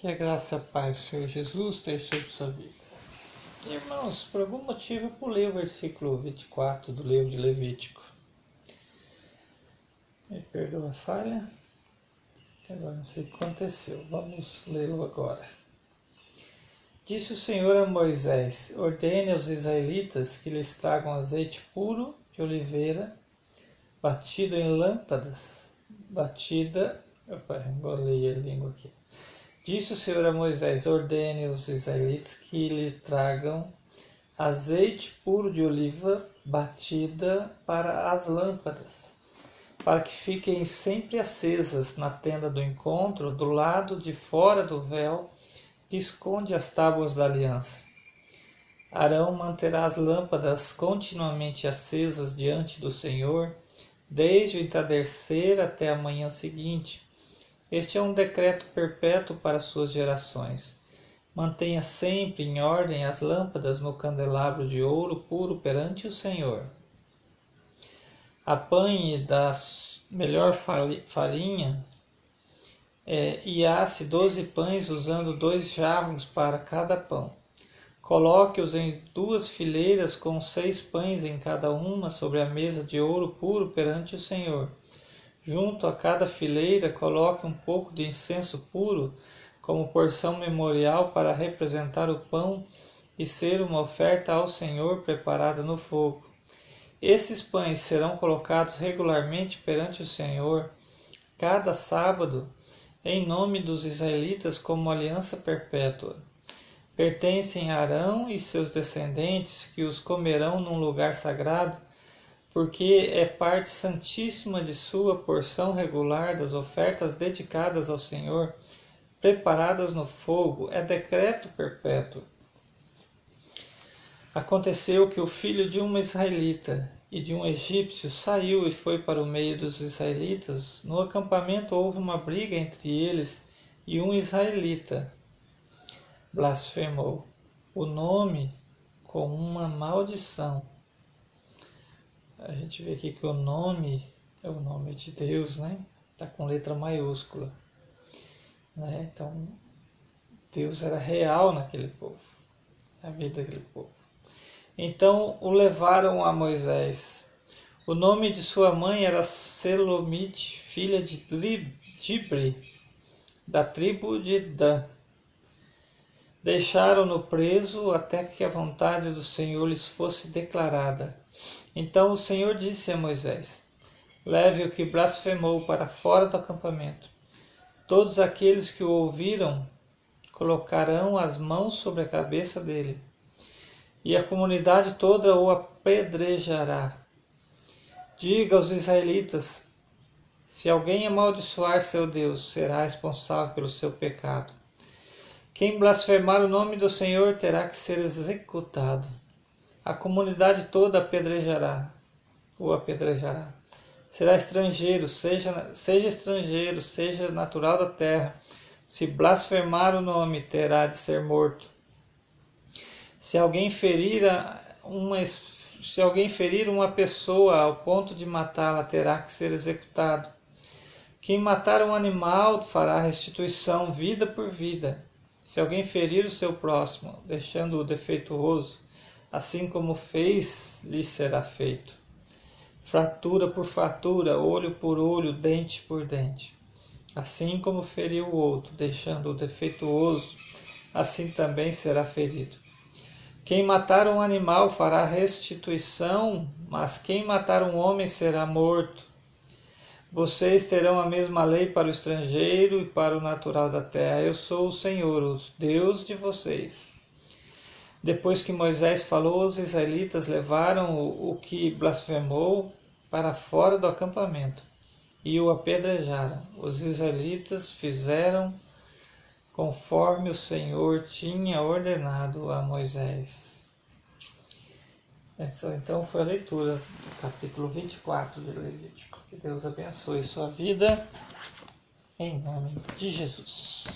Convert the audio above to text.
Que a graça e a paz do Senhor Jesus esteja sobre sua vida. Irmãos, por algum motivo eu pulei o versículo 24 do livro de Levítico. Me perdoa a falha. Agora não sei o que aconteceu. Vamos lê-lo agora. Disse o Senhor a Moisés: Ordene aos israelitas que lhes tragam azeite puro de oliveira, batido em lâmpadas, batida. Opa, embolei a língua aqui Disse o Senhor a Moisés: Ordene os israelitas que lhe tragam azeite puro de oliva batida para as lâmpadas, para que fiquem sempre acesas na tenda do encontro, do lado de fora do véu que esconde as tábuas da aliança. Arão manterá as lâmpadas continuamente acesas diante do Senhor, desde o entardecer até a manhã seguinte este é um decreto perpétuo para suas gerações. Mantenha sempre em ordem as lâmpadas no candelabro de ouro puro perante o Senhor. Apanhe da melhor farinha é, e asse doze pães usando dois jarros para cada pão. Coloque-os em duas fileiras com seis pães em cada uma sobre a mesa de ouro puro perante o Senhor. Junto a cada fileira, coloque um pouco de incenso puro como porção memorial para representar o pão e ser uma oferta ao Senhor preparada no fogo. Esses pães serão colocados regularmente perante o Senhor cada sábado em nome dos israelitas como aliança perpétua. Pertencem a Arão e seus descendentes, que os comerão num lugar sagrado porque é parte santíssima de sua porção regular das ofertas dedicadas ao Senhor, preparadas no fogo, é decreto perpétuo. Aconteceu que o filho de uma israelita e de um egípcio saiu e foi para o meio dos israelitas. No acampamento houve uma briga entre eles e um israelita blasfemou o nome com uma maldição a gente vê aqui que o nome é o nome de Deus, né? Tá com letra maiúscula, né? Então Deus era real naquele povo, na vida daquele povo. Então o levaram a Moisés. O nome de sua mãe era Selomite, filha de Dibre, da tribo de Dan. Deixaram-no preso até que a vontade do Senhor lhes fosse declarada. Então o Senhor disse a Moisés: Leve o que blasfemou para fora do acampamento. Todos aqueles que o ouviram colocarão as mãos sobre a cabeça dele, e a comunidade toda o apedrejará. Diga aos israelitas: se alguém amaldiçoar seu Deus, será responsável pelo seu pecado. Quem blasfemar o nome do Senhor terá que ser executado a comunidade toda apedrejará, o apedrejará. Será estrangeiro, seja, seja estrangeiro, seja natural da terra. Se blasfemar o nome, terá de ser morto. Se alguém ferir uma, se alguém ferir uma pessoa ao ponto de matá-la, terá que ser executado. Quem matar um animal fará restituição vida por vida. Se alguém ferir o seu próximo, deixando-o defeituoso, assim como fez, lhe será feito. Fratura por fratura, olho por olho, dente por dente. Assim como feriu o outro, deixando-o defeituoso, assim também será ferido. Quem matar um animal fará restituição, mas quem matar um homem será morto. Vocês terão a mesma lei para o estrangeiro e para o natural da terra. Eu sou o Senhor, o Deus de vocês. Depois que Moisés falou, os israelitas levaram o, o que blasfemou para fora do acampamento e o apedrejaram. Os israelitas fizeram conforme o Senhor tinha ordenado a Moisés. Essa então foi a leitura capítulo 24 de Levítico. Que Deus abençoe sua vida, em nome de Jesus.